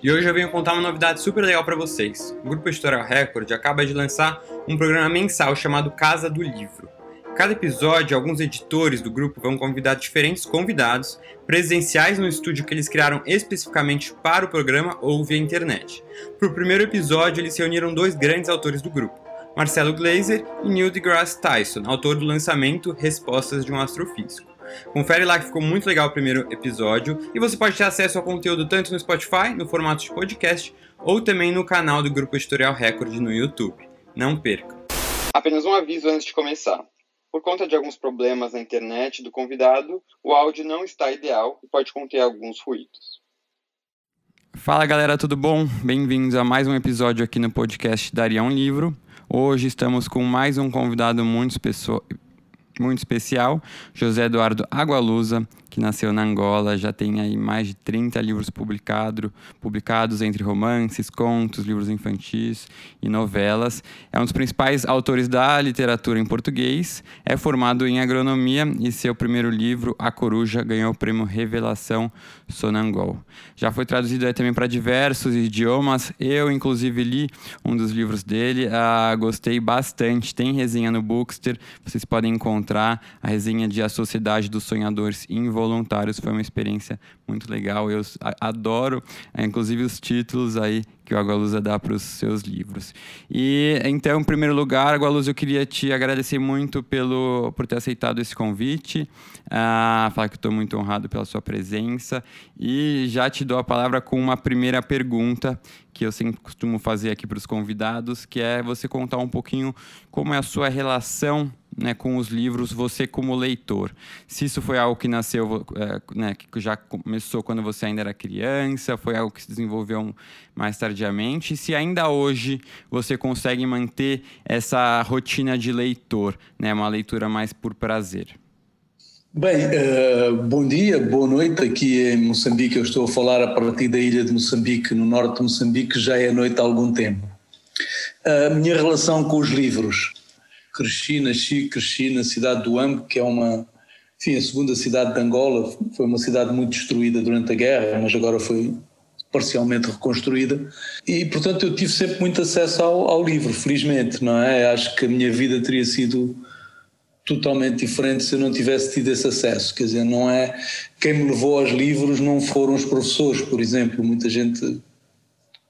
E hoje eu venho contar uma novidade super legal para vocês. O Grupo Editorial Record acaba de lançar um programa mensal chamado Casa do Livro. Cada episódio, alguns editores do grupo vão convidar diferentes convidados presenciais no estúdio que eles criaram especificamente para o programa ou via internet. Para o primeiro episódio, eles reuniram dois grandes autores do grupo, Marcelo Glazer e Neil deGrasse Tyson, autor do lançamento Respostas de um Astrofísico. Confere lá que ficou muito legal o primeiro episódio e você pode ter acesso ao conteúdo tanto no Spotify, no formato de podcast, ou também no canal do Grupo Editorial Record no YouTube. Não perca! Apenas um aviso antes de começar. Por conta de alguns problemas na internet do convidado, o áudio não está ideal e pode conter alguns ruídos. Fala galera, tudo bom? Bem-vindos a mais um episódio aqui no podcast Daria um Livro. Hoje estamos com mais um convidado muito especial muito especial, José Eduardo Agualusa, que nasceu na Angola, já tem aí mais de 30 livros publicado, publicados entre romances, contos, livros infantis e novelas. É um dos principais autores da literatura em português, é formado em agronomia e seu primeiro livro, A Coruja, ganhou o prêmio Revelação Sonangol. Já foi traduzido também para diversos idiomas, eu inclusive li um dos livros dele, ah, gostei bastante, tem resenha no Bookster, vocês podem encontrar a resenha de A Sociedade dos Sonhadores Involuntários voluntários. Foi uma experiência muito legal. Eu adoro, é, inclusive, os títulos aí que o Agualusa dá para os seus livros. E então, em primeiro lugar, Agualusa, eu queria te agradecer muito pelo por ter aceitado esse convite, uh, falar que estou muito honrado pela sua presença e já te dou a palavra com uma primeira pergunta que eu sempre costumo fazer aqui para os convidados, que é você contar um pouquinho como é a sua relação né, com os livros, você como leitor. Se isso foi algo que nasceu, é, né, que já começou quando você ainda era criança, foi algo que se desenvolveu mais tardiamente, e se ainda hoje você consegue manter essa rotina de leitor, né, uma leitura mais por prazer. Bem, uh, bom dia, boa noite. Aqui em Moçambique, eu estou a falar a partir da ilha de Moçambique, no norte de Moçambique, já é noite há algum tempo. A minha relação com os livros cresci, nasci, cresci na cidade do Ambo, que é uma, enfim, a segunda cidade de Angola, foi uma cidade muito destruída durante a guerra, mas agora foi parcialmente reconstruída e portanto eu tive sempre muito acesso ao, ao livro, felizmente, não é? Acho que a minha vida teria sido totalmente diferente se eu não tivesse tido esse acesso. Quer dizer, não é. Quem me levou aos livros não foram os professores, por exemplo. Muita gente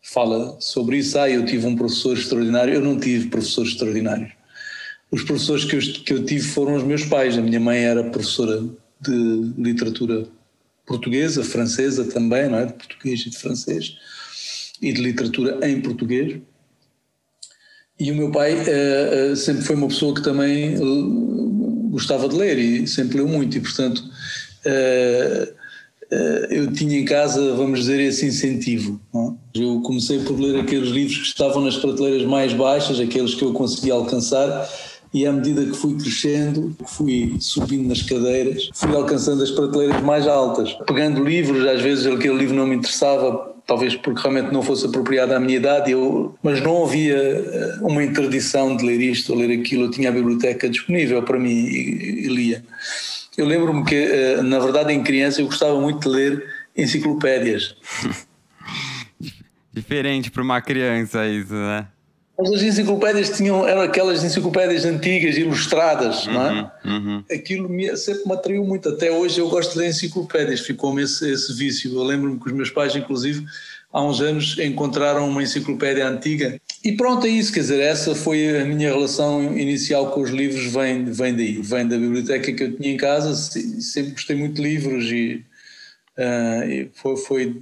fala sobre isso. Ah, eu tive um professor extraordinário. Eu não tive professores extraordinários os professores que eu, que eu tive foram os meus pais. A minha mãe era professora de literatura portuguesa, francesa também, não é? De português e de francês, e de literatura em português. E o meu pai uh, uh, sempre foi uma pessoa que também uh, gostava de ler e sempre leu muito, e portanto eu tinha em casa, vamos dizer, esse incentivo. É? Eu comecei por ler aqueles livros que estavam nas prateleiras mais baixas, aqueles que eu conseguia alcançar, e à medida que fui crescendo, fui subindo nas cadeiras, fui alcançando as prateleiras mais altas, pegando livros, às vezes aquele livro não me interessava, talvez porque realmente não fosse apropriado à minha idade, eu, mas não havia eh, uma interdição de ler isto ou ler aquilo, eu tinha a biblioteca disponível para mim e, e lia. Eu lembro-me que, eh, na verdade, em criança eu gostava muito de ler enciclopédias. Diferente para uma criança isso, né? Mas as enciclopédias tinham, eram aquelas enciclopédias antigas, ilustradas, uhum, não é? Uhum. uhum. Aquilo me, sempre me atraiu muito. Até hoje eu gosto de enciclopédias, ficou-me esse, esse vício. Eu lembro-me que os meus pais, inclusive, há uns anos encontraram uma enciclopédia antiga. E pronto, é isso, quer dizer, essa foi a minha relação inicial com os livros, vem, vem daí, vem da biblioteca que eu tinha em casa, sempre gostei muito de livros e, uh, foi, foi,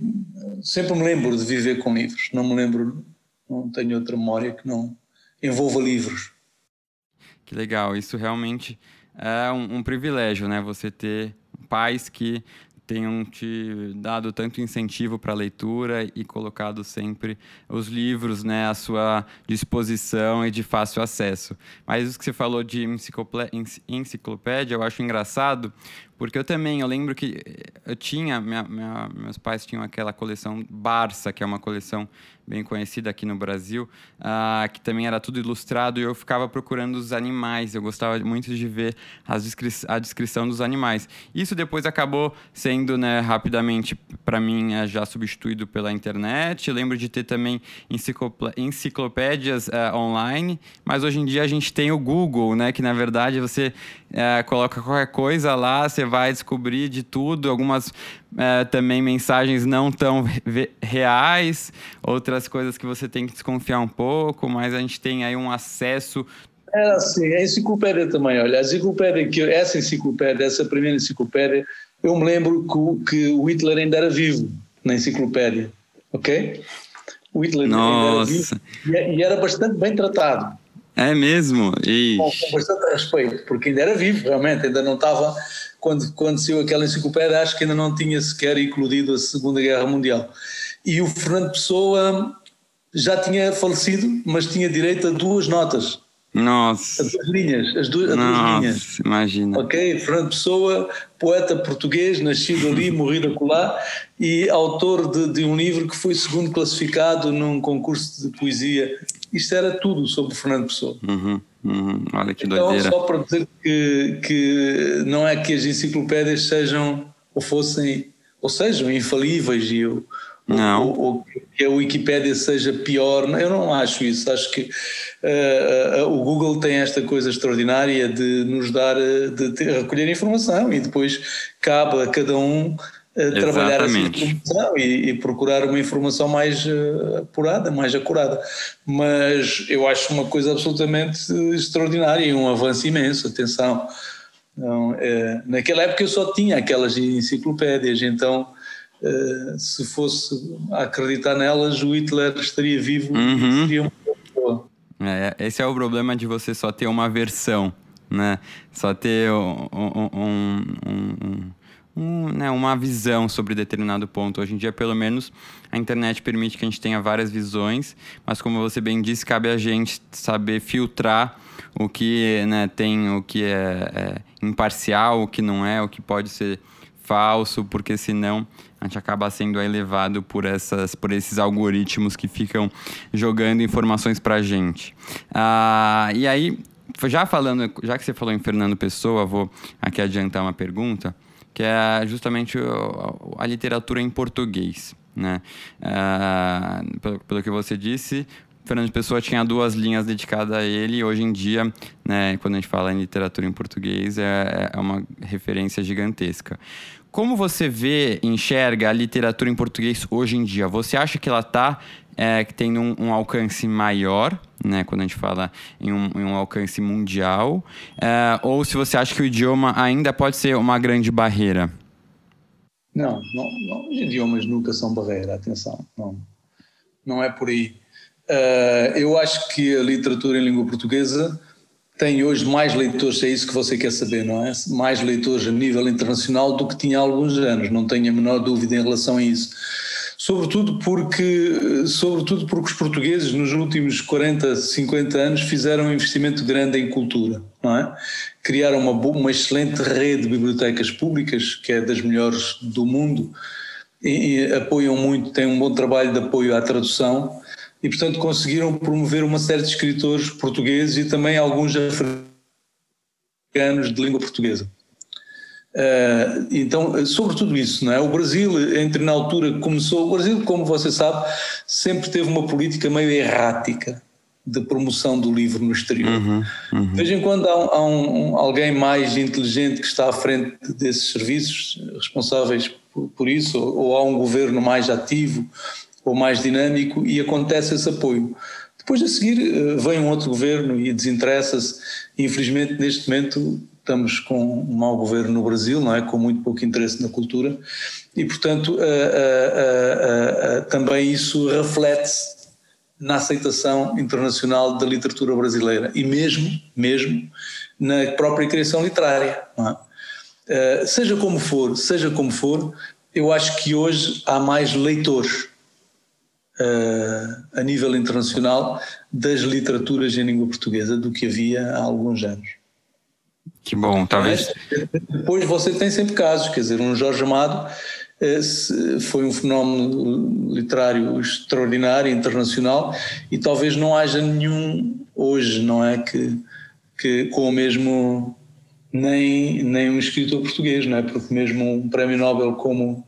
sempre me lembro de viver com livros, não me lembro não tenho outra memória que não envolva livros. Que legal, isso realmente é um, um privilégio, né? Você ter pais que tenham te dado tanto incentivo para a leitura e colocado sempre os livros né, à sua disposição e de fácil acesso. Mas isso que você falou de enciclopédia, eu acho engraçado, porque eu também, eu lembro que eu tinha, minha, minha, meus pais tinham aquela coleção Barça, que é uma coleção bem conhecida aqui no Brasil, uh, que também era tudo ilustrado, e eu ficava procurando os animais. Eu gostava muito de ver descri a descrição dos animais. Isso depois acabou sendo, né, rapidamente, para mim, é, já substituído pela internet. Eu lembro de ter também enciclopédias uh, online, mas hoje em dia a gente tem o Google, né, que na verdade você uh, coloca qualquer coisa lá, você vai descobrir de tudo, algumas é, também mensagens não tão reais, outras coisas que você tem que desconfiar um pouco, mas a gente tem aí um acesso. É assim, a enciclopédia também, olha, a enciclopédia, que, essa enciclopédia, essa primeira enciclopédia, eu me lembro que, que o Hitler ainda era vivo na enciclopédia, ok? O Hitler Nossa. ainda era vivo e, e era bastante bem tratado. É mesmo? Com, com bastante respeito, porque ainda era vivo, realmente, ainda não estava quando, quando saiu aquela enciclopédia, acho que ainda não tinha sequer incluído a Segunda Guerra Mundial. E o Fernando Pessoa já tinha falecido, mas tinha direito a duas notas. Nossa. As duas linhas. As duas, Nossa, duas linhas. imagina. Ok? Fernando Pessoa, poeta português, nascido ali, morrido acolá, e autor de, de, um livro que foi segundo classificado num concurso de poesia. Isto era tudo sobre Fernando Pessoa. Uhum. Uhum, olha que então, doideira. Só para dizer que, que não é que as enciclopédias sejam ou fossem ou sejam infalíveis e o, não. Ou, ou, que a Wikipédia seja pior, eu não acho isso. Acho que uh, uh, o Google tem esta coisa extraordinária de nos dar, de ter, recolher informação e depois cabe a cada um trabalhar essa informação e, e, procurar uma informação mais uh, apurada, mais acurada. Mas eu acho uma coisa absolutamente extraordinária e um avanço imenso, atenção. Então, é, naquela época eu só tinha aquelas enciclopédias, então uh, se fosse acreditar nelas, o Hitler estaria vivo uhum. e seria uma pessoa. É, esse é o problema de você só ter uma versão, né? Só ter um, um, um um, né, uma visão sobre determinado ponto. Hoje em dia, pelo menos, a internet permite que a gente tenha várias visões, mas como você bem disse, cabe a gente saber filtrar o que né, tem, o que é, é imparcial, o que não é, o que pode ser falso, porque senão a gente acaba sendo elevado por, essas, por esses algoritmos que ficam jogando informações para a gente. Ah, e aí, já falando, já que você falou em Fernando Pessoa, vou aqui adiantar uma pergunta que é justamente a literatura em português. Né? Uh, pelo, pelo, que você disse, Fernando Pessoa tinha duas linhas dedicadas a ele. E hoje em dia, né, quando a gente fala em literatura em português, é, é uma referência gigantesca. Como você vê, enxerga a literatura em português hoje em dia? Você acha que ela está é, tendo um, um alcance maior né, quando a gente fala em um, em um alcance mundial, é, ou se você acha que o idioma ainda pode ser uma grande barreira? Não, não, não os idiomas nunca são barreira, atenção, não, não é por aí. Uh, eu acho que a literatura em língua portuguesa tem hoje mais leitores, é isso que você quer saber, não é? Mais leitores a nível internacional do que tinha há alguns anos, não tenho a menor dúvida em relação a isso sobretudo porque, sobretudo porque os portugueses nos últimos 40, 50 anos fizeram um investimento grande em cultura, não é? Criaram uma, uma excelente rede de bibliotecas públicas, que é das melhores do mundo, e, e apoiam muito, têm um bom trabalho de apoio à tradução, e portanto conseguiram promover uma série de escritores portugueses e também alguns africanos de língua portuguesa. Uh, então, sobre tudo isso, não é? O Brasil, entre na altura começou, o Brasil, como você sabe, sempre teve uma política meio errática de promoção do livro no exterior. Uhum, uhum. De vez em quando há, há um, alguém mais inteligente que está à frente desses serviços, responsáveis por, por isso, ou, ou há um governo mais ativo ou mais dinâmico e acontece esse apoio. Depois a seguir eh, vem um outro governo e desinteressa-se. Infelizmente, neste momento, estamos com um mau governo no Brasil, não é? Com muito pouco interesse na cultura e, portanto, uh, uh, uh, também isso reflete-se na aceitação internacional da literatura brasileira e mesmo, mesmo na própria criação literária, é? Uh, seja como for, seja como for, eu acho que hoje há mais leitores uh, a nível internacional das literaturas em língua portuguesa do que havia há alguns anos. Que bom, talvez. depois você tem sempre casos, quer dizer, um Jorge Amado foi um fenómeno literário extraordinário, internacional, e talvez não haja nenhum hoje, não é? Que, que com o mesmo. Nem, nem um escritor português, não é? Porque mesmo um prémio Nobel como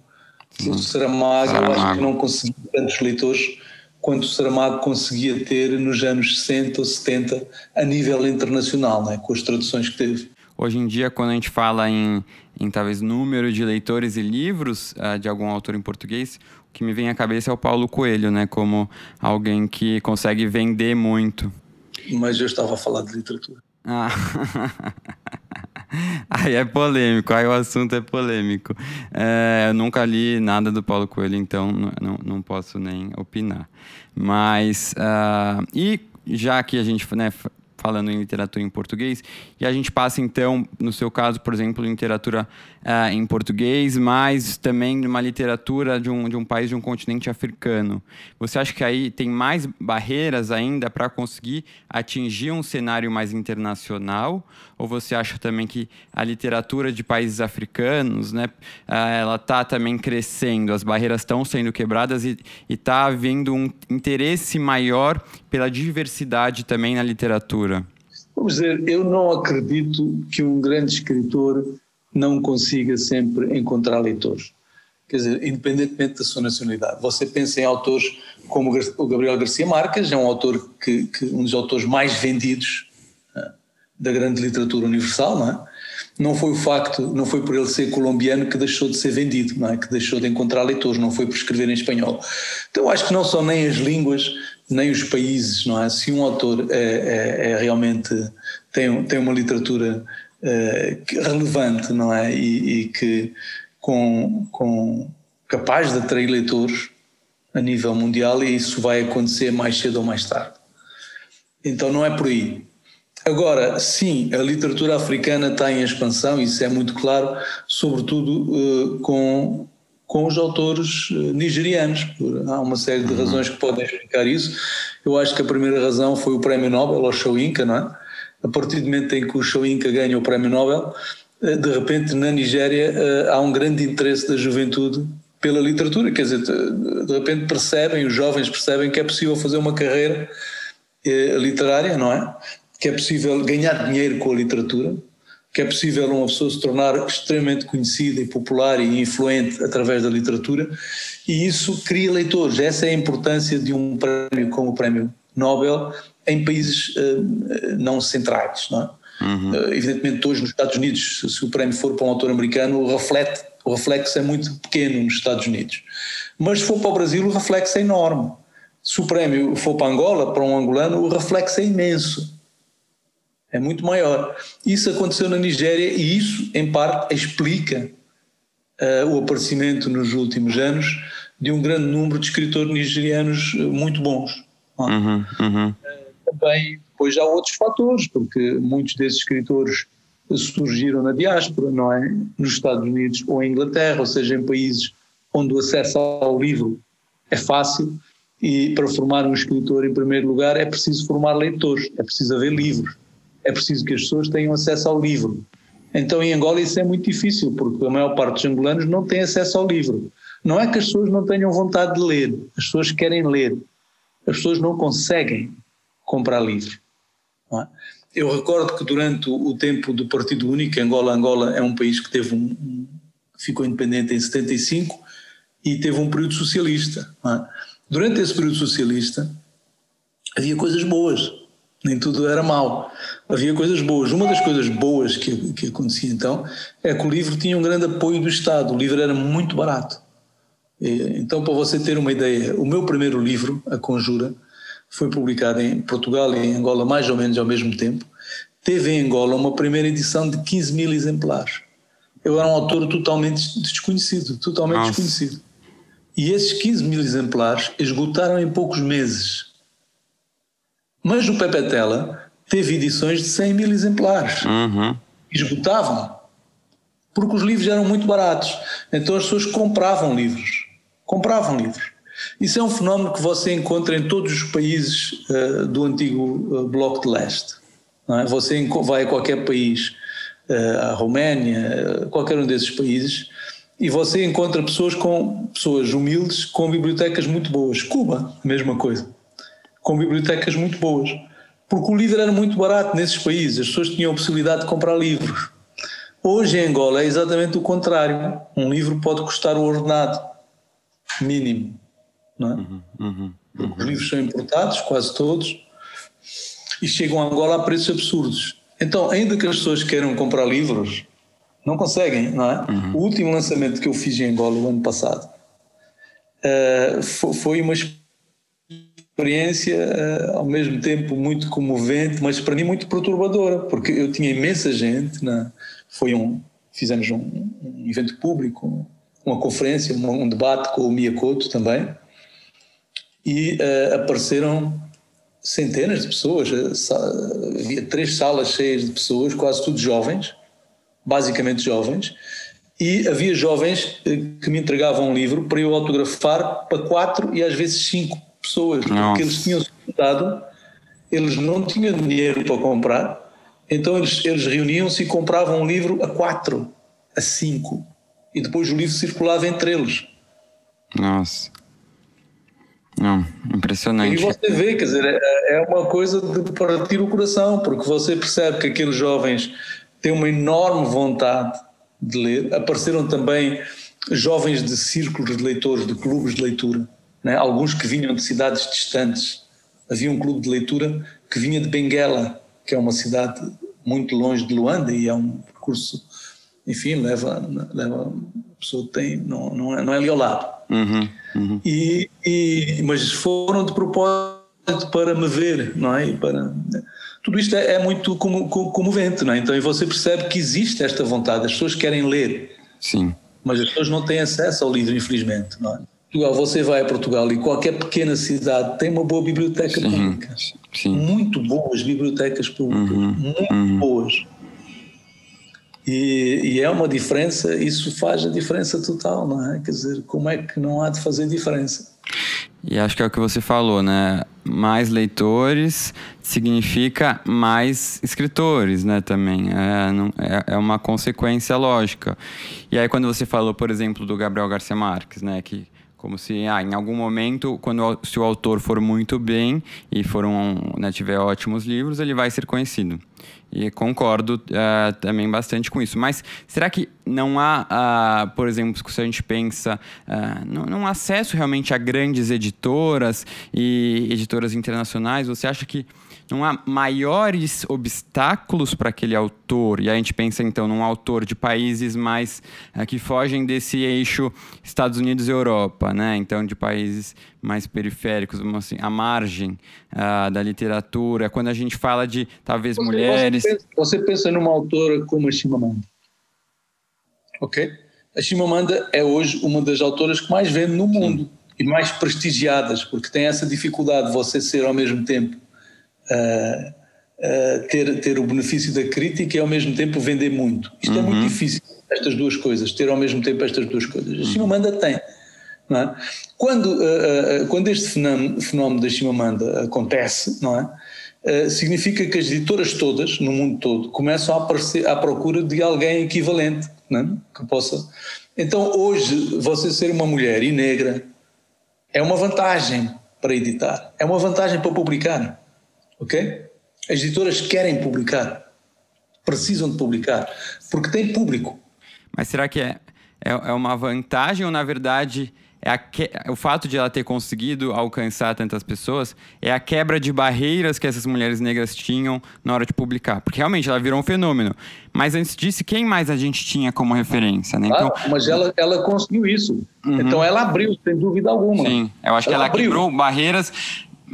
o Saramago, Saramago, eu acho que não conseguiu tantos leitores quanto o Saramago conseguia ter nos anos 60 ou 70 a nível internacional, não é? com as traduções que teve. Hoje em dia, quando a gente fala em, em talvez número de leitores e livros uh, de algum autor em português, o que me vem à cabeça é o Paulo Coelho, né? Como alguém que consegue vender muito. Mas eu estava a falar de literatura. Ah. Aí é polêmico, aí o assunto é polêmico. É, eu nunca li nada do Paulo Coelho, então não, não posso nem opinar. Mas, uh, e já que a gente né, falando em literatura em português. E a gente passa, então, no seu caso, por exemplo, literatura uh, em português, mas também uma literatura de um, de um país, de um continente africano. Você acha que aí tem mais barreiras ainda para conseguir atingir um cenário mais internacional? Ou você acha também que a literatura de países africanos, né, uh, ela está também crescendo, as barreiras estão sendo quebradas e está havendo um interesse maior pela diversidade também na literatura? Vamos dizer, eu não acredito que um grande escritor não consiga sempre encontrar leitores. Quer dizer, independentemente da sua nacionalidade. Você pensa em autores como o Gabriel Garcia Marques, é um autor que, que um dos autores mais vendidos né, da grande literatura universal, não é? Não foi o facto, não foi por ele ser colombiano que deixou de ser vendido, não é? Que deixou de encontrar leitores, não foi por escrever em espanhol. Então acho que não são nem as línguas, nem os países, não é? Se um autor é, é, é realmente tem, tem uma literatura é, relevante, não é? E, e, que com, com capaz de atrair leitores a nível mundial e isso vai acontecer mais cedo ou mais tarde. Então não é por aí. Agora, sim, a literatura africana está em expansão, isso é muito claro, sobretudo uh, com com os autores eh, nigerianos. Há uma série de uhum. razões que podem explicar isso. Eu acho que a primeira razão foi o Prémio Nobel ao Shoinka, não é? A partir do momento em que o Shoinka ganha o Prémio Nobel, eh, de repente na Nigéria eh, há um grande interesse da juventude pela literatura, quer dizer, de repente percebem, os jovens percebem que é possível fazer uma carreira literária, não é? Que é possível ganhar dinheiro com a literatura, que é possível uma pessoa se tornar extremamente conhecida e popular e influente através da literatura, e isso cria leitores. Essa é a importância de um prémio como o Prémio Nobel em países uh, não centrais. Não é? uhum. uh, evidentemente, hoje nos Estados Unidos, se o prémio for para um autor americano, o, reflete, o reflexo é muito pequeno nos Estados Unidos. Mas se for para o Brasil, o reflexo é enorme. Se o prémio for para Angola, para um angolano, o reflexo é imenso é muito maior. Isso aconteceu na Nigéria e isso, em parte, explica uh, o aparecimento nos últimos anos de um grande número de escritores nigerianos eh, muito bons. É? Uhum, uhum. Uh, também, depois há outros fatores, porque muitos desses escritores surgiram na diáspora, não é? Nos Estados Unidos ou em Inglaterra, ou seja, em países onde o acesso ao livro é fácil. E para formar um escritor, em primeiro lugar, é preciso formar leitores, é preciso haver livros é preciso que as pessoas tenham acesso ao livro. Então em Angola isso é muito difícil, porque a maior parte dos angolanos não tem acesso ao livro. Não é que as pessoas não tenham vontade de ler, as pessoas querem ler, as pessoas não conseguem comprar livro. É? Eu recordo que durante o tempo do Partido Único, Angola, Angola é um país que teve um, ficou independente em 75 e teve um período socialista. É? Durante esse período socialista havia coisas boas nem tudo era mau. Havia coisas boas. Uma das coisas boas que, que acontecia então é que o livro tinha um grande apoio do Estado, o livro era muito barato. Então, para você ter uma ideia, o meu primeiro livro, A Conjura, foi publicado em Portugal e em Angola mais ou menos ao mesmo tempo. Teve em Angola uma primeira edição de 15 mil exemplares. Eu era um autor totalmente desconhecido, totalmente Nossa. desconhecido. E esses 15 mil exemplares esgotaram em poucos meses. Mas o Pepetela teve edições de 100 mil exemplares. Uhum. Esgotavam. porque os livros eram muito baratos. Então as pessoas compravam livros. Compravam livros. Isso é um fenómeno que você encontra em todos os países uh, do antigo uh, Bloco de Leste. É? Você vai a qualquer país, uh, a Roménia, qualquer um desses países, e você encontra pessoas com pessoas humildes com bibliotecas muito boas. Cuba, a mesma coisa, com bibliotecas muito boas, porque o livro era muito barato nesses países. As pessoas tinham a possibilidade de comprar livros. Hoje em Angola é exatamente o contrário. Um livro pode custar o ordenado mínimo não é? Uhum, uhum, uhum. Os livros são importados, quase todos, e chegam a Angola a preços absurdos. Então, ainda que as pessoas queiram comprar livros, não conseguem, não é? Uhum. O último lançamento que eu fiz em Angola o ano passado uh, foi uma experiência uh, ao mesmo tempo muito comovente, mas para mim muito perturbadora, porque eu tinha imensa gente, na, foi um, fizemos um, um evento público, uma conferência, um, um debate com o Miyakoto também, e uh, apareceram centenas de pessoas, eh, havia três salas cheias de pessoas, quase todos jovens, basicamente jovens, e havia jovens eh, que me entregavam um livro para eu autografar para quatro e às vezes cinco pessoas, Nossa. porque eles tinham juntado, eles não tinham dinheiro para comprar, então eles, eles reuniam-se e compravam um livro a quatro, a cinco, e depois o livro circulava entre eles. Nossa. Não, impressionante. E você vê, quer dizer, é, é uma coisa de partir o coração, porque você percebe que aqueles jovens têm uma enorme vontade de ler. Apareceram também jovens de círculos de leitores, de clubes de leitura, né? alguns que vinham de cidades distantes. Havia um clube de leitura que vinha de Benguela, que é uma cidade muito longe de Luanda e é um percurso, enfim, leva, leva a pessoa tem, não, não, é, não é ali ao lado. Uhum, uhum. E, e, mas foram de propósito para me ver, não é? para, tudo isto é, é muito como, como, comovente, não é? Então você percebe que existe esta vontade, as pessoas querem ler. Sim. Mas as pessoas não têm acesso ao livro, infelizmente, não é? Portugal, você vai a Portugal e qualquer pequena cidade tem uma boa biblioteca Sim. pública. Sim. Muito boas bibliotecas públicas, uhum. muito uhum. boas. E, e, é uma diferença, isso faz a diferença total, não é? Quer dizer, como é que não há de fazer diferença? E acho que é o que você falou, né? Mais leitores significa mais escritores, né? Também é, não, é, é, uma consequência lógica. E aí quando você falou, por exemplo, do Gabriel Garcia Marques, né? Que como se, ah, em algum momento, quando se o autor for muito bem e for um, né, tiver ótimos livros, ele vai ser conhecido. E concordo uh, também bastante com isso. Mas será que não há, uh, por exemplo, se a gente pensa, uh, não, não há acesso realmente a grandes editoras e editoras internacionais? Você acha que não há maiores obstáculos para aquele autor. E a gente pensa então num autor de países mais uh, que fogem desse eixo Estados Unidos e Europa, né? Então de países mais periféricos, assim, à margem uh, da literatura. Quando a gente fala de talvez você, mulheres. Você pensa, você pensa numa autora como a Chimamanda, ok? A Chimamanda é hoje uma das autoras que mais vende no mundo. Sim. E mais prestigiadas, porque tem essa dificuldade de você ser ao mesmo tempo uh, uh, ter, ter o benefício da crítica e ao mesmo tempo vender muito. Isto uhum. é muito uhum. difícil, estas duas coisas, ter ao mesmo tempo estas duas coisas. A Chimamanda tem. Não é? quando, uh, quando este fenómeno, fenómeno da Chimamanda acontece, não é? significa que as editoras todas, no mundo todo, começam a aparecer à procura de alguém equivalente, não é? que possa. Então, hoje, você ser uma mulher e negra é uma vantagem para editar, é uma vantagem para publicar ok? As editoras querem publicar, precisam de publicar, porque tem público. Mas será que é, é, é uma vantagem ou, na verdade, é que, o fato de ela ter conseguido alcançar tantas pessoas é a quebra de barreiras que essas mulheres negras tinham na hora de publicar. Porque realmente ela virou um fenômeno. Mas antes disso, quem mais a gente tinha como referência? Né? Então, ah, mas ela, ela conseguiu isso. Uhum. Então ela abriu, sem dúvida alguma. Sim, eu acho ela que ela abriu. quebrou barreiras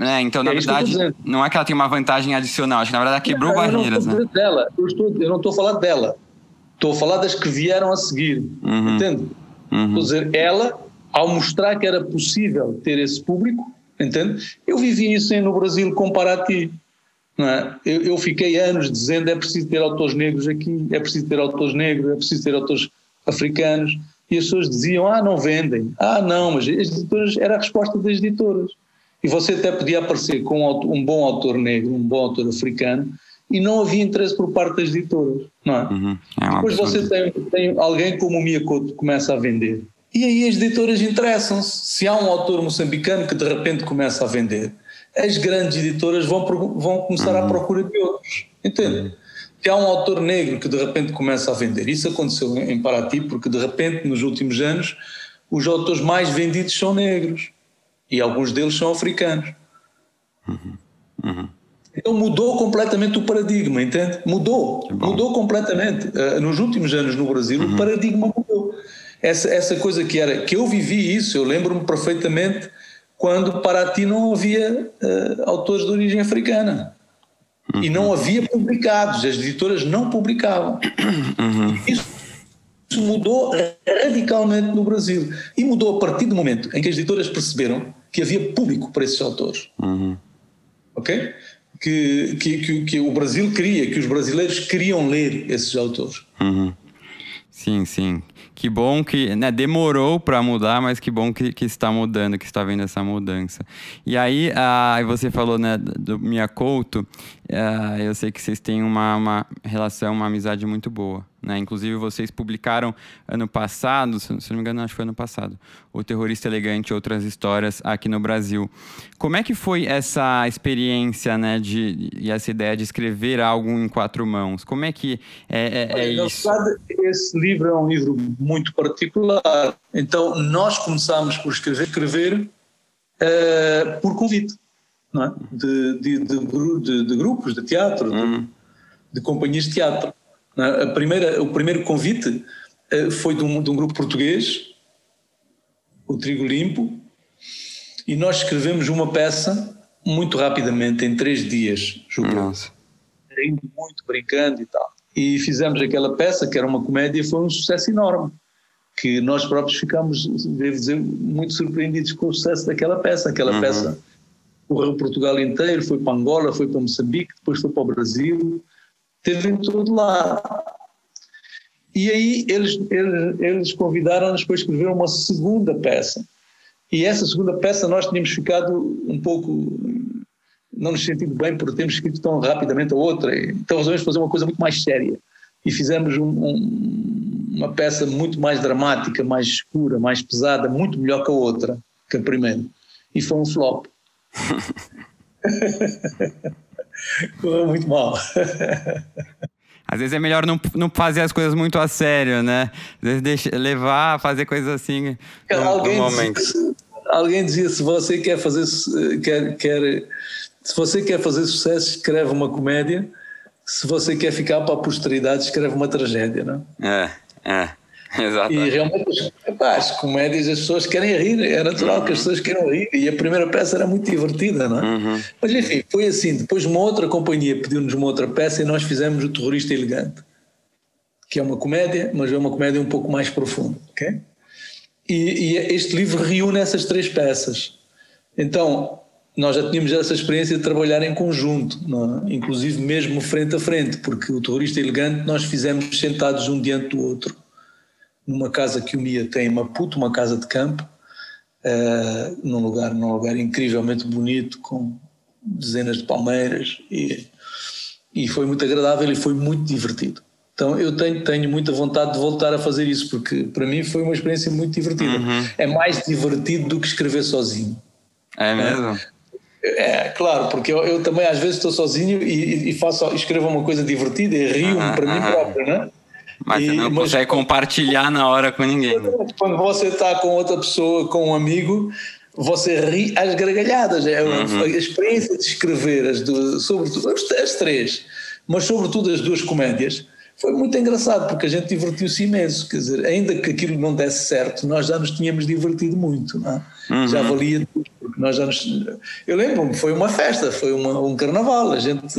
é, então, na é verdade, não é que ela tem uma vantagem adicional, acho que na verdade ela quebrou não, barreiras, eu né? Dela, eu, estou, eu não estou a falar dela, estou a falar das que vieram a seguir, uhum. entende? Uhum. Estou a dizer, ela, ao mostrar que era possível ter esse público, entende? Eu vivi isso no Brasil com Paraty. É? Eu, eu, fiquei anos dizendo é preciso ter autores negros aqui, é preciso ter autores negros, é preciso ter autores africanos, e as pessoas diziam, ah, não vendem, ah, não, mas as editoras, era a resposta das editoras. E você até podia aparecer com um bom autor negro, um bom autor africano, e não havia interesse por parte das editoras, não é? Uhum. é Depois você tem, tem, alguém como o Miyakoto que começa a vender. E aí as editoras interessam-se. Se há um autor moçambicano que de repente começa a vender, as grandes editoras vão, vão começar uhum. à procura de outros. Entende? Uhum. Se há um autor negro que de repente começa a vender, isso aconteceu em Paraty, porque de repente nos últimos anos os autores mais vendidos são negros e alguns deles são africanos. Uhum. Uhum. Então mudou completamente o paradigma, entende? Mudou, mudou completamente. Uh, nos últimos anos no Brasil uhum. o paradigma mudou. Essa, essa coisa que era, que eu vivi isso, eu lembro-me perfeitamente quando para ti não havia uh, autores de origem africana. Uhum. E não havia publicados, as editoras não publicavam. Uhum. Isso, isso mudou radicalmente no Brasil. E mudou a partir do momento em que as editoras perceberam que havia público para esses autores. Uhum. Ok? Que, que, que, que, o Brasil queria, que os brasileiros queriam ler esses autores. Uhum. Sim, sim. Que bom que né, demorou para mudar, mas que bom que, que está mudando, que está vendo essa mudança. E aí, ah, você falou né, do Miyakoto, ah, eu sei que vocês têm uma, uma relação, uma amizade muito boa. Né? Inclusive, vocês publicaram ano passado, se não me engano, acho que foi ano passado, O Terrorista Elegante e Outras Histórias aqui no Brasil. Como é que foi essa experiência né, de, e essa ideia de escrever algo em quatro mãos? Como é que é, é, é isso? Verdade, esse livro é um livro muito particular. Então, nós começámos por escrever, escrever uh, por convite. É? De, de, de, de, grupos de teatro, hum. de companhias de teatro. A primeira, o primeiro convite eh, foi de um, de um grupo português, o Trigo Limpo, e nós escrevemos uma peça muito rapidamente, em três dias, Nossa. Rindo muito, brincando e tal. E fizemos aquela peça, que era uma comédia, e foi um sucesso enorme. Que nós próprios ficamos, devo dizer, muito surpreendidos com o sucesso daquela peça. Aquela uhum. peça correu Portugal inteiro, foi para Angola, foi para Moçambique, depois foi para o Brasil teve em todo lado. E aí eles, eles, eles convidaram-nos para escrever uma segunda peça. E essa segunda peça nós tínhamos ficado um pouco não nos sentindo bem por termos escrito tão rapidamente a outra. Então resolvemos fazer uma coisa muito mais séria. E fizemos um, um, uma peça muito mais dramática, mais escura, mais pesada, muito melhor que a outra, que a primeira. E foi um flop. Correu muito mal. Às vezes é melhor não, não fazer as coisas muito a sério, né? Às vezes deixa, levar, fazer coisas assim no, alguém, no momento. Dizia, alguém dizia, se você quer fazer, quer, quer, se você quer fazer sucesso, escreve uma comédia. Se você quer ficar para a posteridade, escreve uma tragédia, não é? É. Exato. E realmente, as comédias as pessoas querem rir, é natural uhum. que as pessoas queiram rir, e a primeira peça era muito divertida, não é? Uhum. Mas enfim, foi assim. Depois, uma outra companhia pediu-nos uma outra peça e nós fizemos O Terrorista Elegante, que é uma comédia, mas é uma comédia um pouco mais profunda, ok? E, e este livro reúne essas três peças. Então, nós já tínhamos essa experiência de trabalhar em conjunto, é? inclusive mesmo frente a frente, porque o Terrorista Elegante nós fizemos sentados um diante do outro numa casa que o Mia tem em Maputo, uma casa de campo, uh, num, lugar, num lugar incrivelmente bonito, com dezenas de palmeiras, e, e foi muito agradável e foi muito divertido. Então eu tenho, tenho muita vontade de voltar a fazer isso, porque para mim foi uma experiência muito divertida. Uhum. É mais divertido do que escrever sozinho. É mesmo? É, claro, porque eu, eu também às vezes estou sozinho e, e faço, escrevo uma coisa divertida e rio-me uhum, para mim próprio, não é? Mas e, você não mas, consegue compartilhar na hora com ninguém. Quando você está com outra pessoa, com um amigo, você ri às gargalhadas. É uhum. A experiência de escrever, as do, sobretudo as três, mas sobretudo as duas comédias, foi muito engraçado, porque a gente divertiu-se imenso. Quer dizer, ainda que aquilo não desse certo, nós já nos tínhamos divertido muito. Não é? uhum. Já valia tudo. Nós já nos... Eu lembro-me, foi uma festa, foi uma, um carnaval. A gente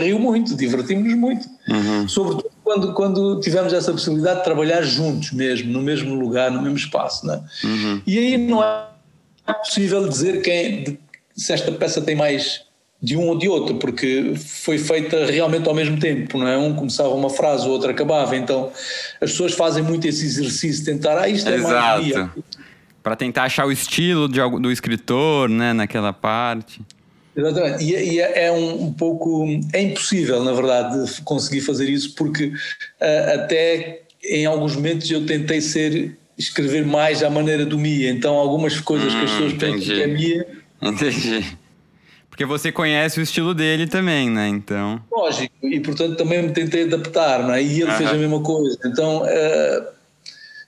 riu muito, divertimos-nos muito. Uhum. Sobretudo quando, quando tivemos essa possibilidade de trabalhar juntos mesmo, no mesmo lugar, no mesmo espaço. Não é? Uhum. E aí não é possível dizer quem, se esta peça tem mais de um ou de outro, porque foi feita realmente ao mesmo tempo, não é? Um começava uma frase, o outro acabava, então as pessoas fazem muito esse exercício, tentar, ah, isto é Exato. Para tentar achar o estilo de, do escritor, né, naquela parte. Exatamente, e, e é, é um, um, pouco, é impossível, na verdade, conseguir fazer isso, porque uh, até em alguns momentos eu tentei ser, escrever mais à maneira do Mia, então algumas coisas hum, que as pessoas hum, pensam que é Mia... Entendi porque você conhece o estilo dele também, né? Então. Lógico, e portanto também me tentei adaptar, não é? E ele fez a mesma coisa. Então, uh,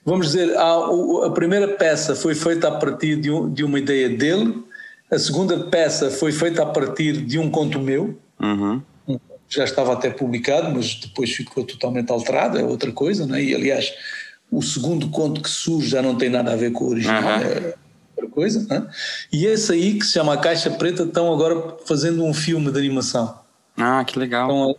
vamos dizer, a, a, primeira peça foi feita a partir de, um, de, uma ideia dele, a segunda peça foi feita a partir de um conto meu. Uhum. Já estava até publicado, mas depois ficou totalmente alterado, é outra coisa, não é? E aliás, o segundo conto que surge já não tem nada a ver com o original. Uhum. É, outra coisa. Né? E esse aí, que se chama Caixa Preta, estão agora fazendo um filme de animação. Ah, que legal. Então,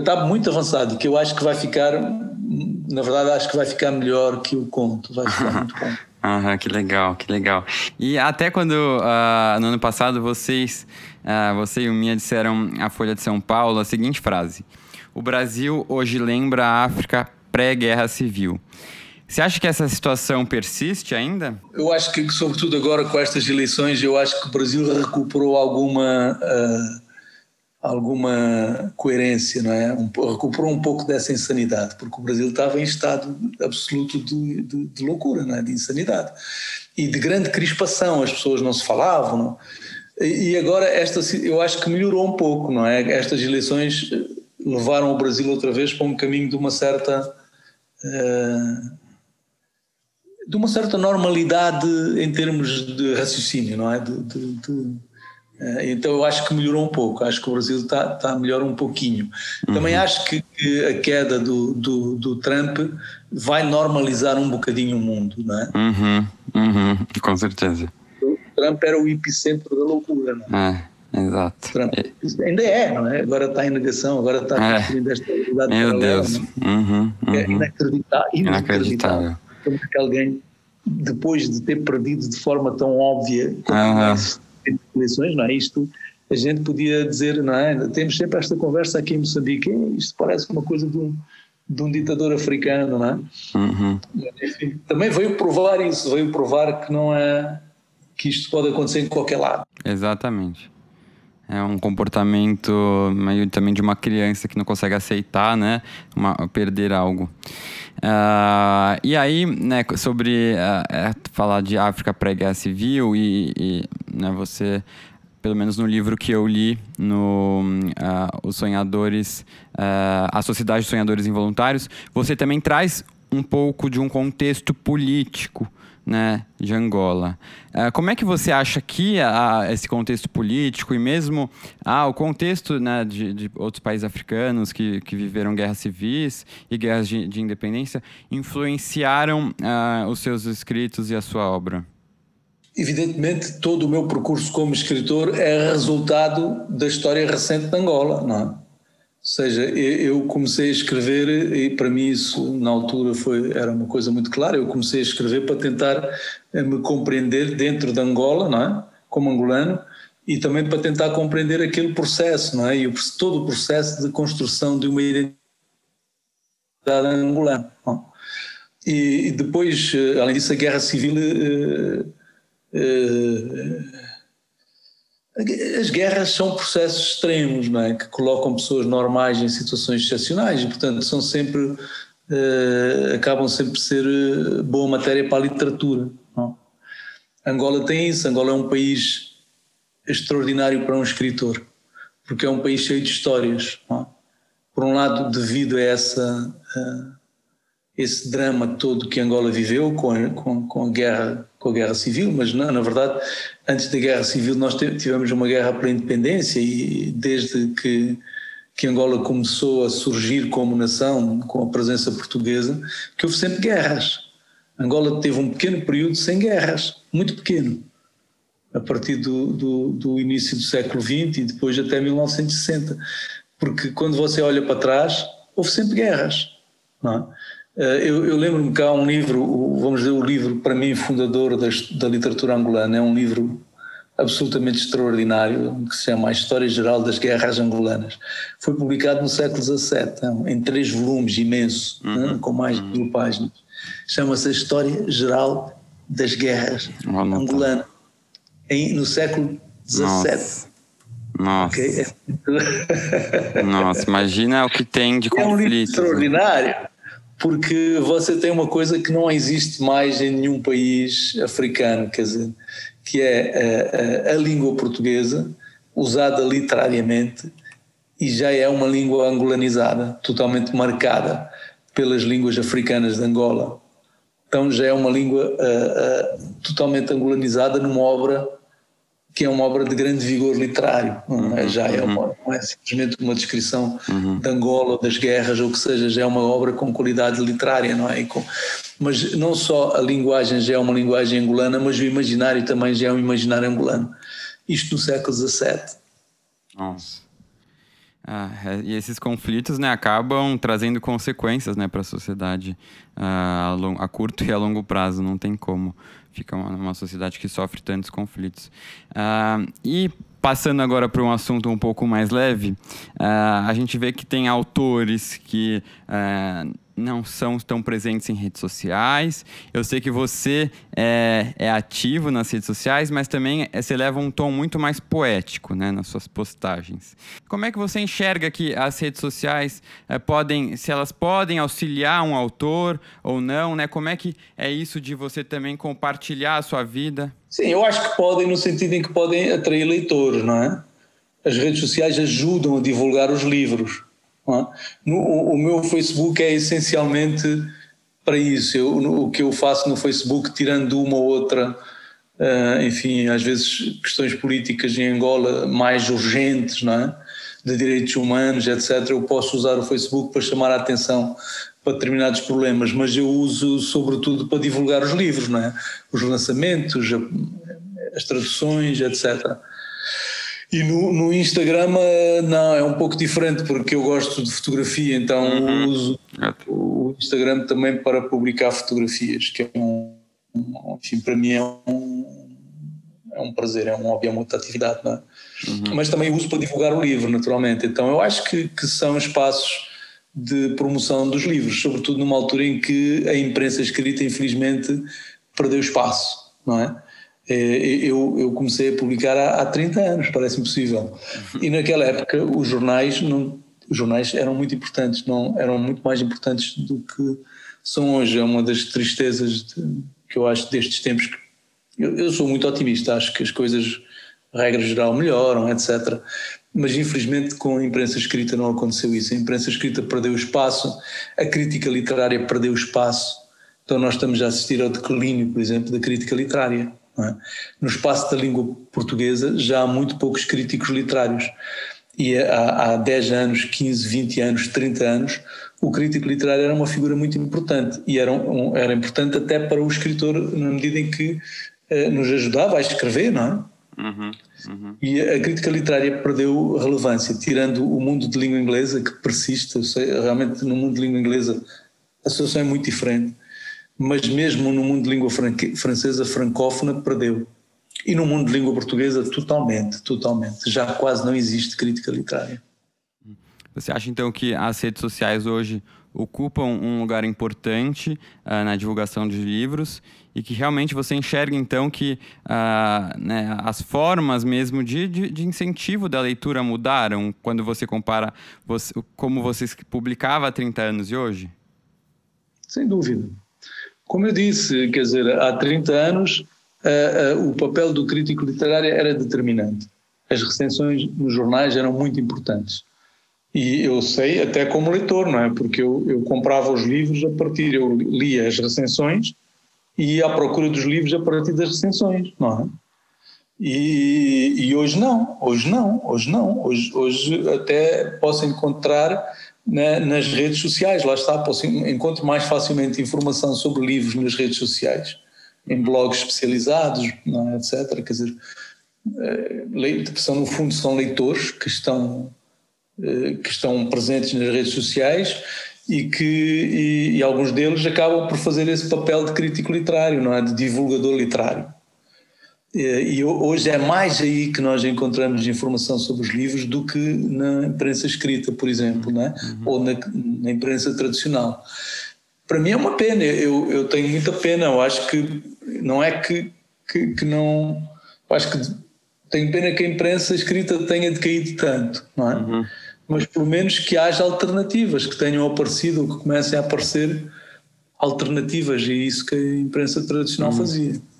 está muito avançado, que eu acho que vai ficar, na verdade, acho que vai ficar melhor que o conto. Vai ficar muito bom. Ah, que legal, que legal. E até quando uh, no ano passado vocês, uh, você e o Mia disseram à Folha de São Paulo a seguinte frase: O Brasil hoje lembra a África pré-guerra civil. Você acha que essa situação persiste ainda? Eu acho que, sobretudo agora com estas eleições, eu acho que o Brasil recuperou alguma uh, alguma coerência, não é? Um, recuperou um pouco dessa insanidade, porque o Brasil estava em estado absoluto de, de, de loucura, não é? De insanidade e de grande crispação. As pessoas não se falavam. Não? E agora esta, eu acho que melhorou um pouco, não é? Estas eleições eh, levaram o Brasil outra vez para um caminho de uma certa uh, de uma certa normalidade em termos de raciocínio, não é? De, de, de, eh, então eu acho que melhorou um pouco, acho que o Brasil está, está melhor um pouquinho. Também uhum. acho que, que, a queda do, do, do, Trump vai normalizar um bocadinho o mundo, não é? Uhum, uhum, com certeza. O Trump era o epicentro da loucura, não é? é exato. Trump, é. ainda é, não é? Agora está em negação, agora está é. construindo esta realidade. Meu Deus. É? Uhum, é inacreditável. inacreditável. inacreditável como que alguém, depois de ter perdido de forma tão óbvia como as eleições, não é? Isto a gente podia dizer, não é? Temos sempre esta conversa aqui em Moçambique, isto parece uma coisa de um, de um ditador africano, não é? Uhum. Enfim, também veio provar isso, veio provar que não é que isto pode acontecer em qualquer lado. Exatamente. É um comportamento meio também de uma criança que não consegue aceitar, né? Uma, perder algo. Uh, e aí, né, sobre uh, falar de África pré-guerra civil e, e né, você, pelo menos no livro que eu li, no uh, Os Sonhadores, A Sociedade dos Sonhadores Involuntários, você também traz um pouco de um contexto político né, de Angola. Uh, como é que você acha que esse contexto político e mesmo uh, o contexto né, de, de, outros países africanos que, que viveram guerras civis e guerras de, de independência influenciaram ah, os seus escritos e a sua obra? Evidentemente, todo o meu percurso como escritor é resultado da história recente de Angola, não é? Seja, eu comecei a escrever e para mim isso na altura foi era uma coisa muito clara. Eu comecei a escrever para tentar eh, me compreender dentro de Angola, não é? Como angolano e também para tentar compreender aquele processo, não é? E todo o processo de construção de uma identidade angolana. E, depois, eh, além disso, a guerra civil uh, as guerras são processos extremos, não é? Que colocam pessoas normais em situações excepcionais e, portanto, são sempre. Uh, acabam sempre por ser uh, boa matéria para a literatura. Não? Angola tem isso. Angola é um país extraordinário para um escritor, porque é um país cheio de histórias. Não? Por um lado, devido a essa. Uh, esse drama todo que Angola viveu com a, com, com a guerra com a guerra civil, mas na, na verdade antes da guerra civil nós tivemos uma guerra pela independência e desde que que Angola começou a surgir como nação com a presença portuguesa que houve sempre guerras. Angola teve um pequeno período sem guerras, muito pequeno, a partir do, do, do início do século XX e depois até 1960, porque quando você olha para trás houve sempre guerras, não é? Eh, eu, eu lembro-me que há um livro, vamos dizer, o livro para mim fundador da, da literatura angolana, é um livro absolutamente extraordinário, que se chama A História Geral das Guerras Angolanas. Foi publicado no século XVII, então, em três volumes, imenso, uhum. né, com mais de mil páginas. Chama-se A História Geral das Guerras Angolanas, em, no século XVII. Nossa. Nossa. Okay? Nossa, imagina o que tem de conflito. É um livro né? Porque você tem uma coisa que não existe mais em nenhum país africano, quer dizer, que é a, a, a língua portuguesa usada literariamente e já é uma língua angolanizada, totalmente marcada pelas línguas africanas de Angola. Então já é uma língua uh, uh, totalmente angolanizada numa obra que é uma obra de grande vigor literário, é? Uhum, já é uma, não é simplesmente uma descrição uhum. de Angola, das guerras ou o que seja, já é uma obra com qualidade literária, não é? Com, mas não só a linguagem já é uma linguagem angolana, mas o imaginário também já é um imaginário angolano. Isto no século XVII. Nossa. Ah, é, e esses conflitos né, acabam trazendo consequências né, para a sociedade ah, a, curto e a longo prazo, não tem como. Fica uma, uma sociedade que sofre tantos conflitos. Ah, e passando agora para um assunto um pouco mais leve, a gente vê que tem autores que não são tão presentes em redes sociais. Eu sei que você é, é ativo nas redes sociais, mas também é, você leva um tom muito mais poético né, nas suas postagens. Como é que você enxerga que as redes sociais é, podem, se elas podem auxiliar um autor ou não, né? Como é que é isso de você também compartilhar a sua vida? Sim, eu acho que podem no sentido em que podem atrair leitores, não é? As redes sociais ajudam a divulgar os livros? No, o meu Facebook é essencialmente para isso. Eu, no, o que eu faço no Facebook, tirando uma ou outra, uh, enfim, às vezes questões políticas em Angola mais urgentes, não é? de direitos humanos, etc., eu posso usar o Facebook para chamar a atenção para determinados problemas, mas eu uso sobretudo para divulgar os livros, não é? os lançamentos, as traduções, etc. E no, no, Instagram eh, não, é um pouco diferente porque eu gosto de fotografia, então uhum. uso o Instagram também para publicar fotografias, que é um, enfim, para mim é um, é um prazer, é um hobby, é muita atividade, não é? Uhum. Mas também uso para divulgar o livro, naturalmente. Então eu acho que, que são espaços de promoção dos livros, sobretudo numa altura em que a imprensa escrita, infelizmente, perdeu espaço, não é? É, eu, eu, comecei a publicar há, há 30 anos, parece impossível. E naquela época os jornais, não, os jornais eram muito importantes, não, eram muito mais importantes do que são hoje. É uma das tristezas de, que eu acho destes tempos. Eu, eu, sou muito otimista, acho que as coisas, regra geral, melhoram, etc. Mas infelizmente com a imprensa escrita não aconteceu isso. A imprensa escrita perdeu espaço, a crítica literária perdeu espaço. Então nós estamos a assistir ao declínio, por exemplo, da crítica literária é? No espaço da língua portuguesa já há muito poucos críticos literários. E há, há 10 anos, 15, 20 anos, 30 anos, o crítico literário era uma figura muito importante. E era, um, era importante até para o escritor, na medida em que eh, nos ajudava a escrever, não é? Uhum, uhum. E a crítica literária perdeu relevância, tirando o mundo de língua inglesa, que persiste. Sei, realmente, no mundo de língua inglesa, a situação é muito diferente mas mesmo no mundo de língua francesa francófona perdeu. E no mundo de língua portuguesa totalmente, totalmente. Já quase não existe crítica literária. Você acha então que as redes sociais hoje ocupam um lugar importante uh, na divulgação de livros e que realmente você enxerga então que uh, né, as formas mesmo de, de, de, incentivo da leitura mudaram quando você compara você, como você publicava há 30 anos e hoje? Sem dúvida. Como eu disse, quer dizer, há 30 anos uh, uh, o papel do crítico literário era determinante. As recensões nos jornais eram muito importantes. E eu sei até como leitor, não é? Porque eu, eu comprava os livros a partir, eu lia as recensões e ia à procura dos livros a partir das recensões, não é? E, e, hoje não, hoje não, hoje não. Hoje, hoje até posso encontrar na, nas redes sociais. Lá está, posso, encontro mais facilmente informação sobre livros nas redes sociais, em blogs especializados, é, etc. Quer dizer, eh, são, no fundo, são leitores que estão, eh, que estão presentes nas redes sociais e que e, e, alguns deles acabam por fazer esse papel de crítico literário, não é? De divulgador literário. E hoje é mais aí que nós encontramos informação sobre os livros do que na imprensa escrita, por exemplo, né? Uhum. ou na, na, imprensa tradicional. Para mim é uma pena, eu, eu tenho muita pena, eu acho que não é que, que, que não. Eu acho que tenho pena que a imprensa escrita tenha decaído tanto, não é? Uhum. Mas pelo menos que haja alternativas, que tenham aparecido ou que comecem a aparecer alternativas, e é isso que a imprensa tradicional uhum. fazia.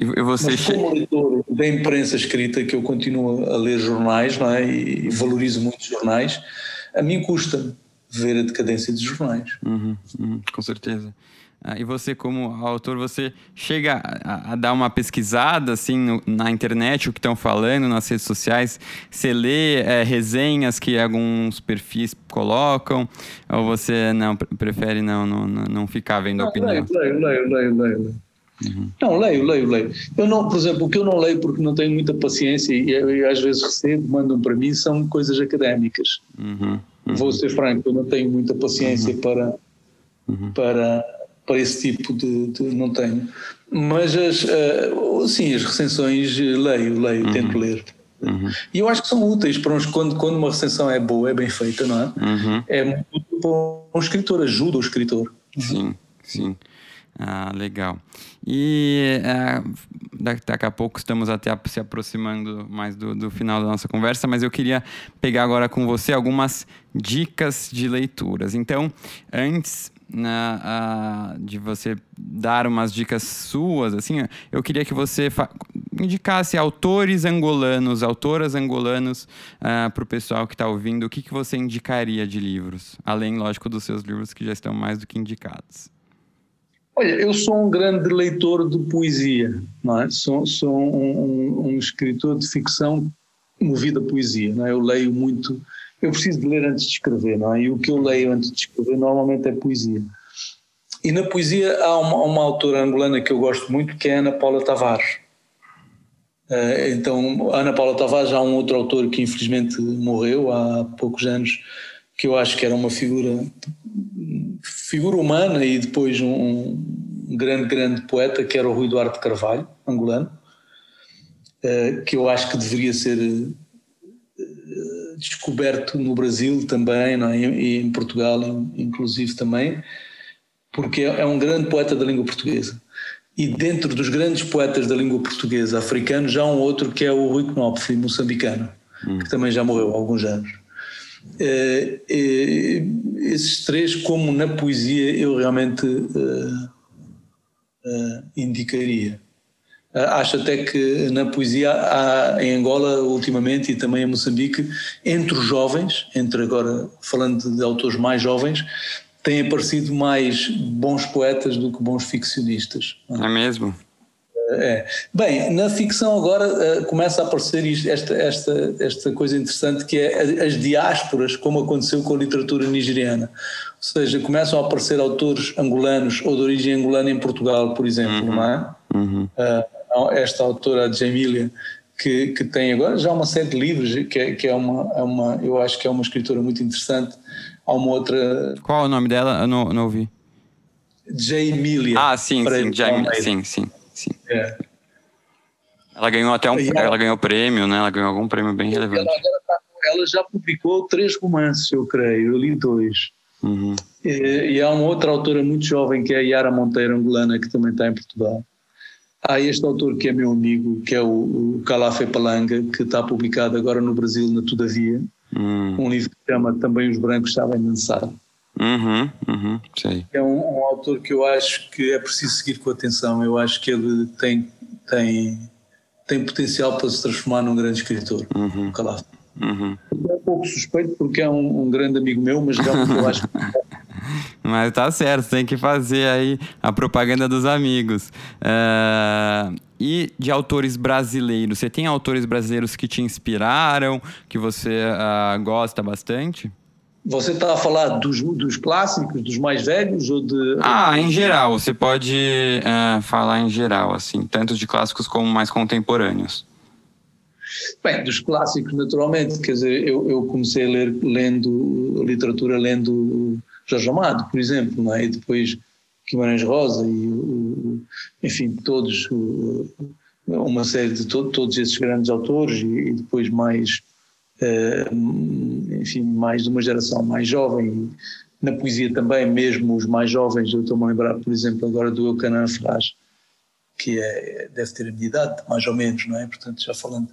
E você Mas como leitor da imprensa escrita, que eu continuo a ler jornais não é? e valorizo muito jornais, a mim custa ver a decadência dos jornais. Uhum, uhum, com certeza. Ah, e você, como autor, você chega a, a dar uma pesquisada assim no, na internet, o que estão falando nas redes sociais? Você lê é, resenhas que alguns perfis colocam? Ou você não prefere não, não, não ficar vendo não, a opinião? Leio, leio, leio, leio. leio. Uhum. Não, leio, leio, leio. Eu não, por exemplo, o que eu não leio porque não tenho muita paciência e, e às vezes recebo, mandam para mim, são coisas académicas. Uhum. Uhum. Vou ser franco, eu não tenho muita paciência uhum. para, uhum. para, para esse tipo de, de, Não tenho. Mas as, uh, sim, as recensões leio, leio, uhum. tento ler. E eu acho que são úteis para uns, quando, quando uma recensão é boa, é bem feita, não é? É muito bom. Um escritor ajuda o escritor. Sim, sim. Ah, legal. E é, daqui a pouco estamos até se aproximando mais do, do, final da nossa conversa, mas eu queria pegar agora com você algumas dicas de leituras. Então, antes né, de você dar umas dicas suas, assim, eu queria que você indicasse autores angolanos, autoras angolanos uh, para o pessoal que está ouvindo. O que, que você indicaria de livros? Além, lógico, dos seus livros que já estão mais do que indicados. Olha, eu sou um grande leitor de poesia, não é? Sou, sou um, um, um escritor de ficção movido a poesia, não é? Eu leio muito, eu preciso de ler antes de escrever, não é? E o que eu leio antes de escrever normalmente é poesia. E na poesia há uma, uma autora angolana que eu gosto muito, que é Ana Paula Tavares. Uh, então, Ana Paula Tavares, há um outro autor que infelizmente morreu há poucos anos, que eu acho que era uma figura figura humana e depois um, grande, grande poeta que era o Rui Duarte Carvalho, angolano, uh, que eu acho que deveria ser uh, descoberto no Brasil também é? e em Portugal inclusive também, porque é, um grande poeta da língua portuguesa. E dentro dos grandes poetas da língua portuguesa africanos, já há um outro que é o Rui Knopf, moçambicano, hum. que também já morreu há alguns anos. Uh, esses três, como na poesia, eu realmente uh, indicaria. acho até que na poesia há, em Angola ultimamente e também em Moçambique, entre os jovens, entre agora falando de autores mais jovens, têm aparecido mais bons poetas do que bons ficcionistas. É mesmo? É. Bem, na ficção agora uh, começa a aparecer isto, esta, esta, esta coisa interessante que é as diásporas, como aconteceu com a literatura nigeriana. Ou seja, começam a aparecer autores angolanos ou de origem angolana em Portugal, por exemplo, uhum. não é? Uhum. Uh, esta autora, Jamília, que, que tem agora já uma série de livros, que é, que é, uma, é uma, eu acho que é uma escritora muito interessante. Há uma outra. Qual é o nome dela? Eu não, não ouvi. Jamília. Ah, sim, sim, Jamília, sim, sim. Sim. É. Ela ganhou até um, ela, ela, ganhou prêmio, né? Ela ganhou algum prêmio bem relevante. Ela, tá ela, já publicou três romances, eu creio. Eu li dois. Uhum. E, e, há uma outra autora muito jovem que é a Yara Monteiro, angolana, que também está em Portugal. Há este autor que é meu amigo, que é o, o Calafé Palanga, que está publicado agora no Brasil, na Todavia. Uhum. Um livro que se chama Também os Brancos Sabem Dançar. Uhum, uhum, sei. É um, um, autor que eu acho que é preciso seguir com atenção. Eu acho que ele tem, tem, tem potencial para se transformar num grande escritor. Uhum. Calaf. Uhum. É um pouco suspeito porque é um, um grande amigo meu, mas realmente eu acho que. Mas tá certo, tem que fazer aí a propaganda dos amigos. Uh, e de autores brasileiros, você tem autores brasileiros que te inspiraram, que você uh, gosta bastante? Você está a falar dos, dos clássicos, dos mais velhos ou de. Ah, em geral. Você pode é, falar em geral, assim, tanto de clássicos como mais contemporâneos. Bem, dos clássicos, naturalmente. Quer dizer, eu, eu comecei a ler lendo literatura, lendo Jorge Amado, por exemplo, não é? e depois Guimarães Rosa, e, enfim, todos. uma série de to todos esses grandes autores e, e depois mais, enfim, mais de uma geração mais jovem. Na poesia também, mesmo os mais jovens, eu estou-me a lembrar, por exemplo, agora do Eucanã Ferraz, que é, deve ter a minha idade, mais ou menos, não é? Portanto, já falando,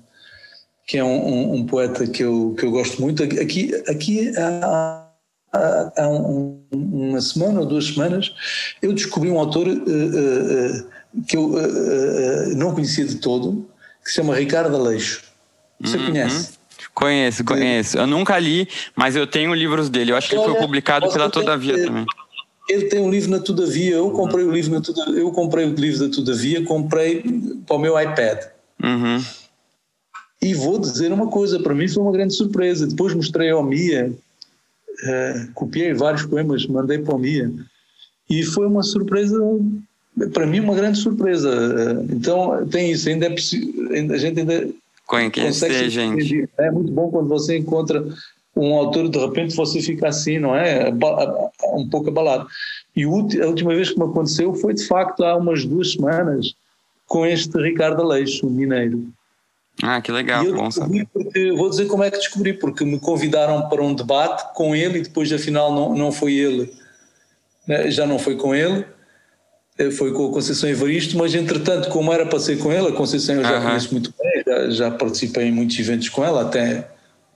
que é um, um, um poeta que eu, que eu gosto muito. Aqui, aqui há, há, há um, uma semana ou duas semanas, eu descobri um autor uh, uh, que eu uh, não conhecia de todo, que se chama Ricardo Aleixo. Você uhum. conhece? Conheço, conheço. Eu nunca li, mas eu tenho livros dele. Eu acho que ele foi publicado pela Todavia ter, também. Ele tem um livro na Todavia. Eu comprei o livro na Todavia. Eu comprei o livro da Todavia, comprei para o meu iPad. Uhum. E vou dizer uma coisa, para mim foi uma grande surpresa. Depois mostrei ao Mia, uh, copiei vários poemas, mandei para o Mia. E foi uma surpresa para mim uma grande surpresa. Então tem isso, ainda é possível, a gente ainda conhecer gente. É muito bom quando você encontra um autor de repente você fica assim, não é? Um pouco abalado. E a última vez que me aconteceu foi de facto há umas duas semanas com este Ricardo Aleixo, mineiro. Ah, que legal, bom saber. Porque, vou dizer como é que descobri, porque me convidaram para um debate com ele e depois afinal não, não foi ele, né? já não foi com ele, foi com a Conceição Evaristo, mas entretanto, como era para ser com ela, a Conceição eu já uhum. conheço muito bem, já, já, participei em muitos eventos com ela, até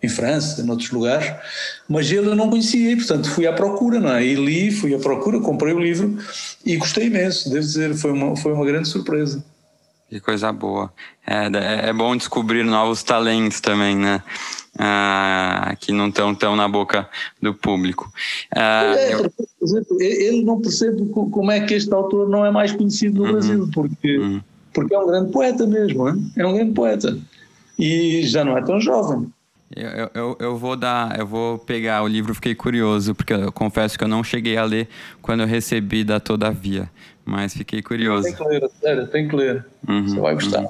em França, em outros lugares, mas ele eu não conhecia, portanto fui à procura, não é? E li, fui à procura, comprei o livro e gostei imenso, devo dizer, foi uma, foi uma grande surpresa. Que coisa boa. É, é, é bom descobrir novos talentos também, né? Ah, que não estão tão na boca do público. Ah, é, eu... por exemplo, ele não percebe como é que este autor não é mais conhecido no uhum. Brasil, porque, uhum. porque é um grande poeta mesmo, é um grande poeta. E já não é tão jovem. Eu, eu, eu, vou dar, eu vou pegar o livro, fiquei curioso, porque eu confesso que eu não cheguei a ler quando eu recebi da Todavia, mas fiquei curioso. Tem que ler, sério, tem que ler. Uhum, você vai gostar. Uhum.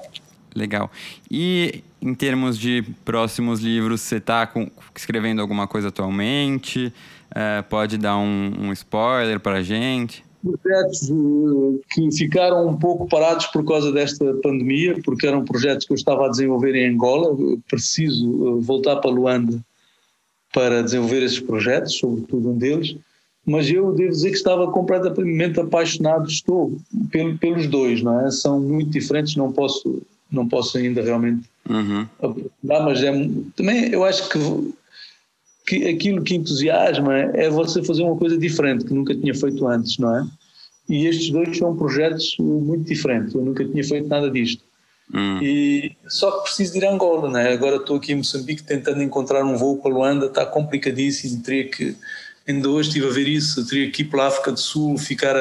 Legal. E em termos de próximos livros, você está escrevendo alguma coisa atualmente? É, pode dar um, um spoiler para a gente? Projetos eh, que ficaram um pouco parados por causa desta pandemia, porque eram projetos que eu estava a desenvolver em Angola. preciso eh, voltar para Luanda para desenvolver esses projetos, sobretudo um deles. Mas eu devo dizer que estava completamente apaixonado, estou pelo, pelos dois, não é? São muito diferentes, não posso, não posso ainda realmente uhum. mas é, também eu acho que que aquilo que entusiasma é você fazer uma coisa diferente que nunca tinha feito antes, não é? E estes dois são projetos muito diferentes. Eu nunca tinha feito nada disto. Hum. E só que preciso de ir a Angola, não é? Agora estou aqui em Moçambique tentando encontrar um voo para Luanda, está complicadíssimo. Teria que, ainda hoje estive a ver isso, teria que ir para a África do Sul, ficar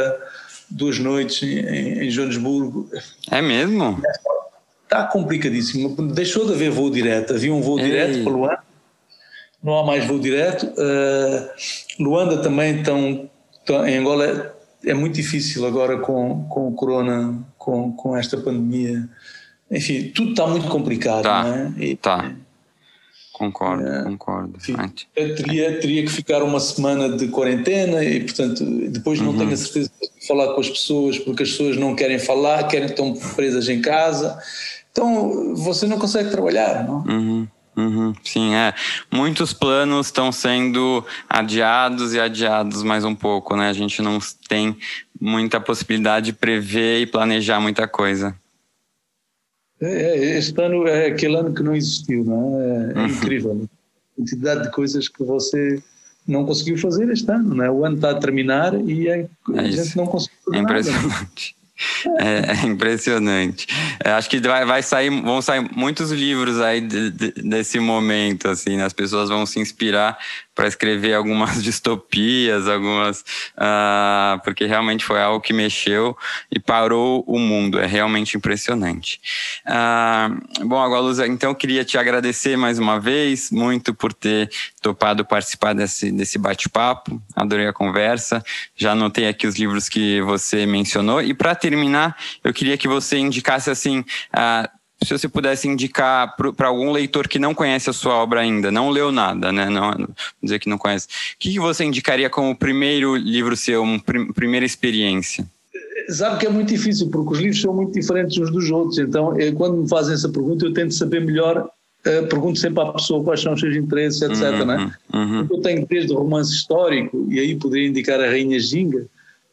duas noites em, em Joanesburgo. É mesmo? Está complicadíssimo. Deixou de haver voo direto. Havia um voo Ei. direto para Luanda não há mais voo direto. Uh, Luanda também estão, em Angola é, é, muito difícil agora com, com o corona, com, com esta pandemia. Enfim, tudo está muito complicado, tá, não é? E, tá. Concordo, é, concordo. Enfim, teria, teria que ficar uma semana de quarentena e, portanto, depois não uhum. tenho a certeza de falar com as pessoas porque as pessoas não querem falar, querem estão presas em casa. Então, você não consegue trabalhar, não? Uhum. Uhum, sim, é. Muitos planos estão sendo adiados e adiados mais um pouco, né? A gente não tem muita possibilidade de prever e planejar muita coisa. É, é este ano é aquele ano que não existiu, não é? É uhum. incrível. Né? A quantidade de coisas que você não conseguiu fazer este ano, não é? O ano está a terminar e a, é gente não conseguiu fazer é impressionante. Nada. É, é impressionante. É, acho que vai, vai, sair, vão sair muitos livros aí de, de, desse momento, assim, né? as pessoas vão se inspirar para escrever algumas distopias, algumas. Uh, porque realmente foi algo que mexeu e parou o mundo. É realmente impressionante. Uh, bom, agora, Luz, então eu queria te agradecer mais uma vez, muito por ter topado participar desse, desse bate-papo. Adorei a conversa. Já anotei aqui os livros que você mencionou. E para terminar, eu queria que você indicasse assim. Uh, se você pudesse indicar para algum leitor que não conhece a sua obra ainda, não leu nada, né? Não, não dizer que não conhece. O que, que você indicaria como primeiro livro seu, uma prim, primeira experiência? sabe que é muito difícil, porque os livros são muito diferentes uns dos outros. Então, eu, quando me fazem essa pergunta, eu tento saber melhor. Uh, pergunto sempre à pessoa quais são os seus interesses, etc. Uhum, né? uhum. Eu tenho desde o romance histórico, e aí poderia indicar a Rainha Ginga,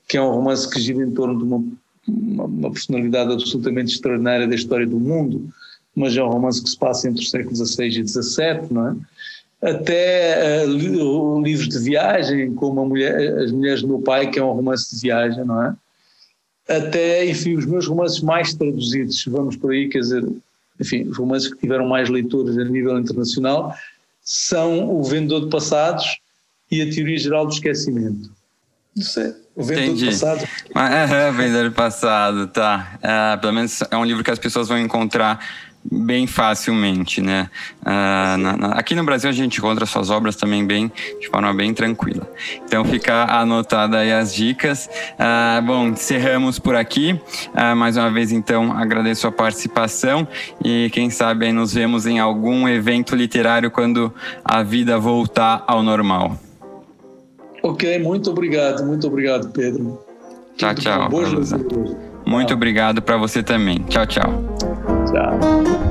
que é um romance que gira em torno de uma, uma, uma personalidade absolutamente extraordinária da história do mundo, mas é um romance que se passa entre os séculos XVI e XVII, não é? até uh, livros de viagem, como mulher, As Mulheres do Meu Pai, que é um romance de viagem, não é? Até, enfim, os meus romances mais traduzidos, vamos por aí, quer dizer, enfim, os romances que tiveram mais leitores a nível internacional, são O Vendedor de Passados e A Teoria Geral do Esquecimento. Não sei. O de Passados. É, Vendedor de Passado, tá. É, pelo menos é um livro que as pessoas vão encontrar bem facilmente, né? Uh, na, na, aqui no Brasil a gente encontra suas obras também bem de forma bem tranquila. Então fica anotada aí as dicas. Uh, bom, encerramos por aqui. Uh, mais uma vez então agradeço a participação e quem sabe nos vemos em algum evento literário quando a vida voltar ao normal. Ok, muito obrigado, muito obrigado, Pedro. Tchau, tchau. Muito obrigado para você também. Tchau, tchau. Tchau.